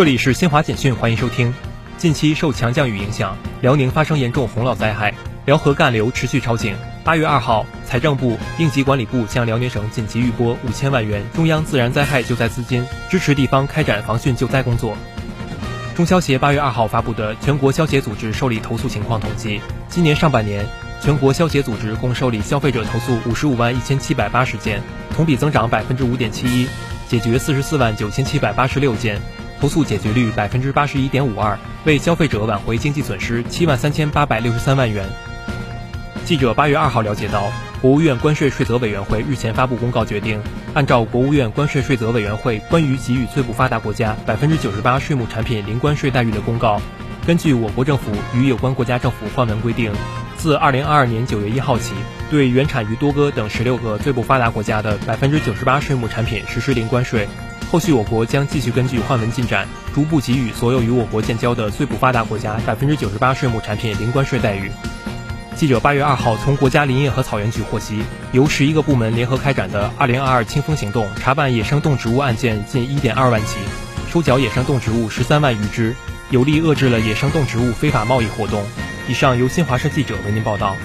这里是新华简讯，欢迎收听。近期受强降雨影响，辽宁发生严重洪涝灾害，辽河干流持续超警。八月二号，财政部、应急管理部向辽宁省紧急预拨五千万元中央自然灾害救灾资金，支持地方开展防汛救灾工作。中消协八月二号发布的全国消协组织受理投诉情况统计，今年上半年，全国消协组织共受理消费者投诉五十五万一千七百八十件，同比增长百分之五点七一，解决四十四万九千七百八十六件。投诉解决率百分之八十一点五二，为消费者挽回经济损失七万三千八百六十三万元。记者八月二号了解到，国务院关税税则委员会日前发布公告，决定按照国务院关税税则委员会关于给予最不发达国家百分之九十八税目产品零关税待遇的公告，根据我国政府与有关国家政府换文规定，自二零二二年九月一号起，对原产于多哥等十六个最不发达国家的百分之九十八税目产品实施零关税。后续我国将继续根据换文进展，逐步给予所有与我国建交的最不发达国家百分之九十八税目产品零关税待遇。记者八月二号从国家林业和草原局获悉，由十一个部门联合开展的二零二二清风行动，查办野生动植物案件近一点二万起，收缴野生动植物十三万余只，有力遏制了野生动植物非法贸易活动。以上由新华社记者为您报道。